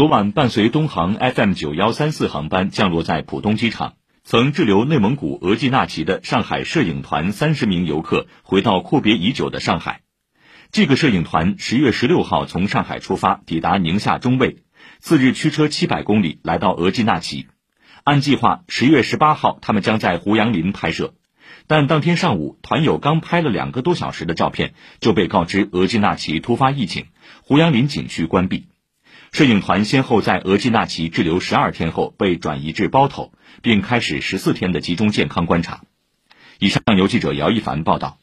昨晚伴随东航 FM 九幺三四航班降落在浦东机场，曾滞留内蒙古额济纳旗的上海摄影团三十名游客回到阔别已久的上海。这个摄影团十月十六号从上海出发，抵达宁夏中卫，次日驱车七百公里来到额济纳旗。按计划，十月十八号他们将在胡杨林拍摄。但当天上午，团友刚拍了两个多小时的照片，就被告知额济纳旗突发疫情，胡杨林景区关闭。摄影团先后在额济纳旗滞留十二天后，被转移至包头，并开始十四天的集中健康观察。以上由记者姚一凡报道。